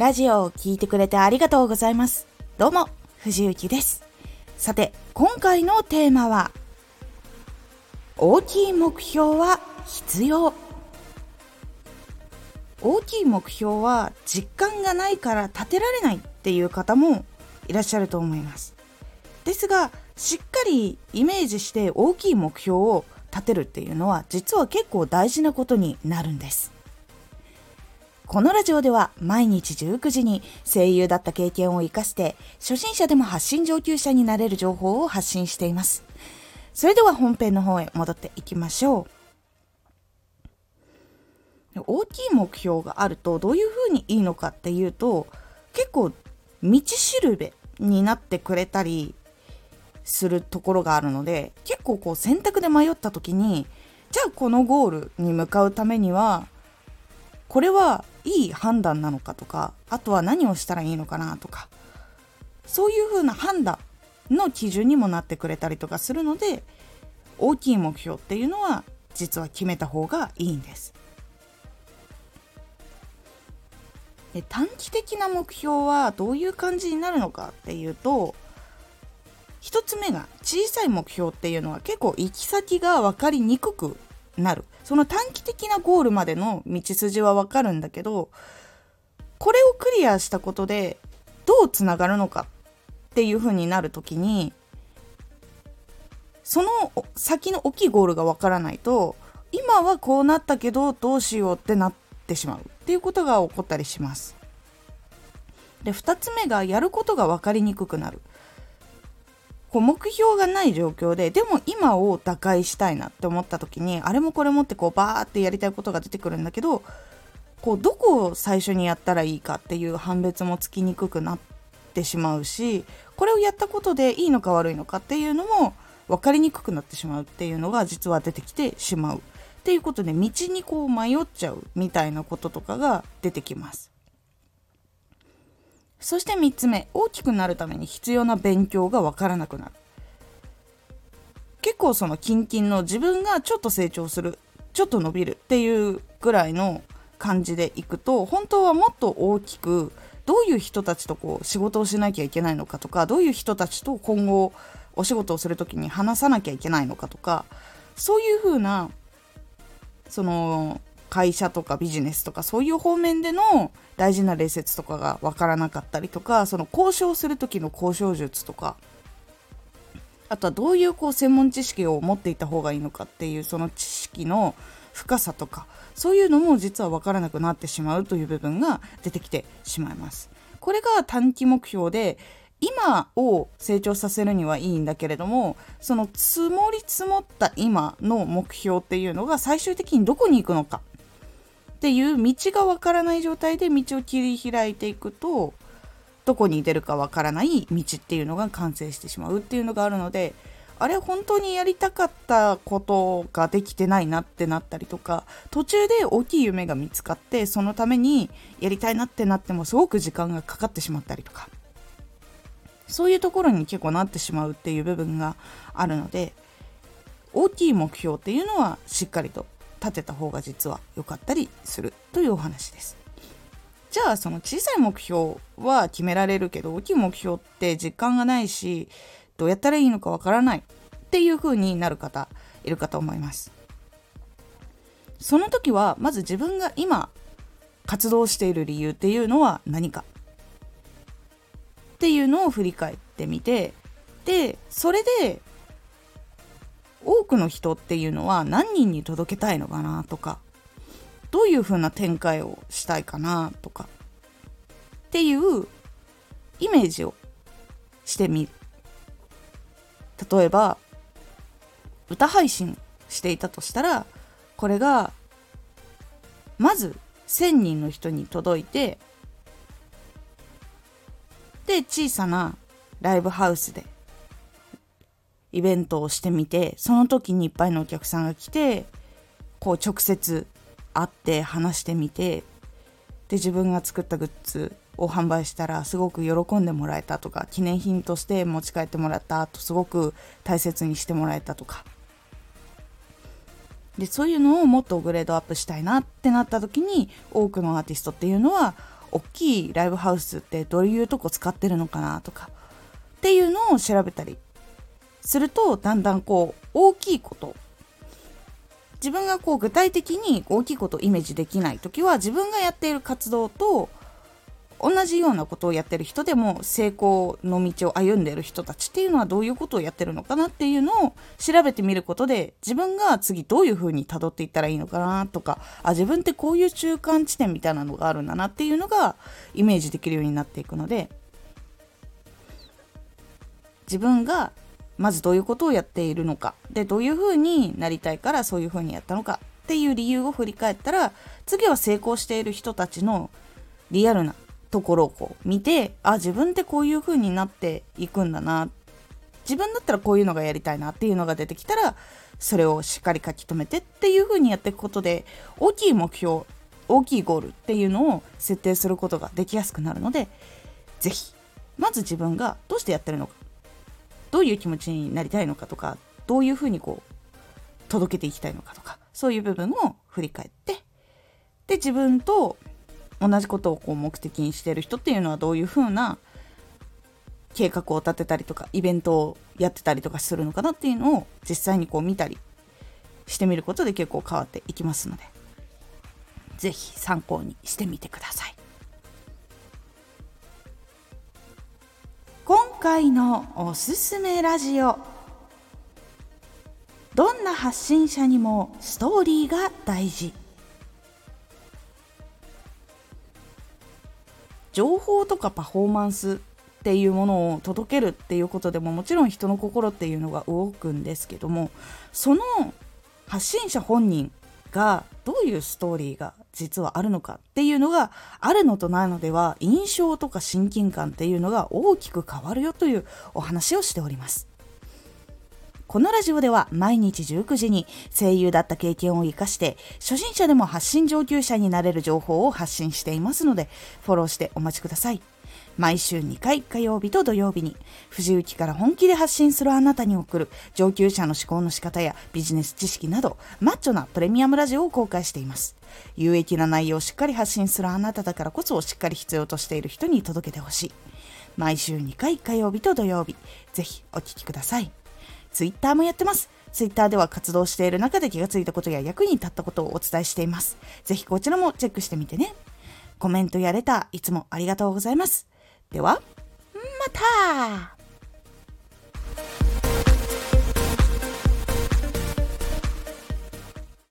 ラジオを聴いてくれてありがとうございます。どうも、藤幸です。さて、今回のテーマは、大きい目標は必要。大きい目標は実感がないから立てられないっていう方もいらっしゃると思います。ですが、しっかりイメージして大きい目標を立てるっていうのは実は結構大事なことになるんです。このラジオでは毎日19時に声優だった経験を活かして初心者でも発信上級者になれる情報を発信しています。それでは本編の方へ戻っていきましょう。大きい目標があるとどういうふうにいいのかっていうと結構道しるべになってくれたりするところがあるので結構こう選択で迷った時にじゃあこのゴールに向かうためにはこれはいい判断なのかとかあとは何をしたらいいのかなとかそういう風な判断の基準にもなってくれたりとかするので大きい目標っていうのは実は決めた方がいいんです。で短期的な目標はどういう感じになるのかっていうと1つ目が小さい目標っていうのは結構行き先が分かりにくくなるその短期的なゴールまでの道筋は分かるんだけどこれをクリアしたことでどうつながるのかっていう風になる時にその先の大きいゴールが分からないと今はこうなったけどどうしようってなってしまうっていうことが起こったりします。で2つ目がやることが分かりにくくなる。こう目標がない状況ででも今を打開したいなって思った時にあれもこれもってこうバーってやりたいことが出てくるんだけどこうどこを最初にやったらいいかっていう判別もつきにくくなってしまうしこれをやったことでいいのか悪いのかっていうのも分かりにくくなってしまうっていうのが実は出てきてしまうっていうことで道にこう迷っちゃうみたいなこととかが出てきます。そして3つ目大きくなるために必要な勉強がわからなくなる。結構そのキンキンの自分がちょっと成長するちょっと伸びるっていうぐらいの感じでいくと本当はもっと大きくどういう人たちとこう仕事をしなきゃいけないのかとかどういう人たちと今後お仕事をする時に話さなきゃいけないのかとかそういうふうなその会社とかビジネスとかそういう方面での大事な礼節とかが分からなかったりとかその交渉する時の交渉術とかあとはどういうこう専門知識を持っていた方がいいのかっていうその知識の深さとかそういうのも実は分からなくなってしまうという部分が出てきてしまいます。これが短期目標で今を成長させるにはいいんだけれどもその積もり積もった今の目標っていうのが最終的にどこに行くのかっていう道がわからない状態で道を切り開いていくとどこに出るかわからない道っていうのが完成してしまうっていうのがあるのであれ本当にやりたかったことができてないなってなったりとか途中で大きい夢が見つかってそのためにやりたいなってなってもすごく時間がかかってしまったりとかそういうところに結構なってしまうっていう部分があるので大きい目標っていうのはしっかりと立てた方が実は良かったりするというお話です。じゃあその小さい目標は決められるけど大きい目標って実感がないしどうやったらいいのかわからないっていう風になる方いるかと思います。その時はまず自分が今活動している理由っていうのは何かっていうのを振り返ってみてでそれで多くの人っていうのは何人に届けたいのかなとかどういう風な展開をしたいかなとかっていうイメージをしてみる。例えば歌配信していたとしたらこれがまず1,000人の人に届いてで小さなライブハウスでイベントをしてみてその時にいっぱいのお客さんが来てこう直接会って話してみてで自分が作ったグッズを販売したらすごく喜んでもらえたとか記念品として持ち帰ってもらったとすごく大切にしてもらえたとか。でそういうのをもっとグレードアップしたいなってなった時に多くのアーティストっていうのは大きいライブハウスってどういうとこ使ってるのかなとかっていうのを調べたりするとだんだんこう大きいこと自分がこう具体的に大きいことをイメージできない時は自分がやっている活動と同じようなことをやってる人でも成功の道を歩んでいる人たちっていうのはどういうことをやってるのかなっていうのを調べてみることで自分が次どういうふうに辿っていったらいいのかなとかあ自分ってこういう中間地点みたいなのがあるんだなっていうのがイメージできるようになっていくので自分がまずどういうことをやっているのか。でどういうふうになりたいからそういうふうにやったのか。っていう理由を振り返ったら次は成功している人たちのリアルなところをこう見てあ自分ってこういう風になっていくんだな。自分だったらこういうのがやりたいなっていうのが出てきたらそれをしっかり書き留めてっていう風にやっていくことで大きい目標大きいゴールっていうのを設定することができやすくなるので是非まず自分がどうしてやってるのか。どういう気持ちになりたいのかとかどういうふうにこう届けていきたいのかとかそういう部分を振り返ってで自分と同じことをこう目的にしてる人っていうのはどういうふうな計画を立てたりとかイベントをやってたりとかするのかなっていうのを実際にこう見たりしてみることで結構変わっていきますので是非参考にしてみてください。回のおすすめラジオ。どんな発信者にもストーリーが大事。情報とかパフォーマンスっていうものを届けるっていうことでももちろん人の心っていうのが動くんですけどもその発信者本人がどういうストーリーが実はあるのかっていうのがあるのとないのでは印象とか親近感っていうのが大きく変わるよというお話をしております。このラジオでは毎日19時に声優だった経験を活かして初心者でも発信上級者になれる情報を発信していますのでフォローしてお待ちください。毎週2回火曜日と土曜日に藤雪から本気で発信するあなたに送る上級者の思考の仕方やビジネス知識などマッチョなプレミアムラジオを公開しています。有益な内容をしっかり発信するあなただからこそしっかり必要としている人に届けてほしい。毎週2回火曜日と土曜日、ぜひお聴きください。ツイッターもやってます。ツイッターでは活動している中で気がついたことや役に立ったことをお伝えしています。ぜひこちらもチェックしてみてね。コメントやレター、いつもありがとうございます。では、また。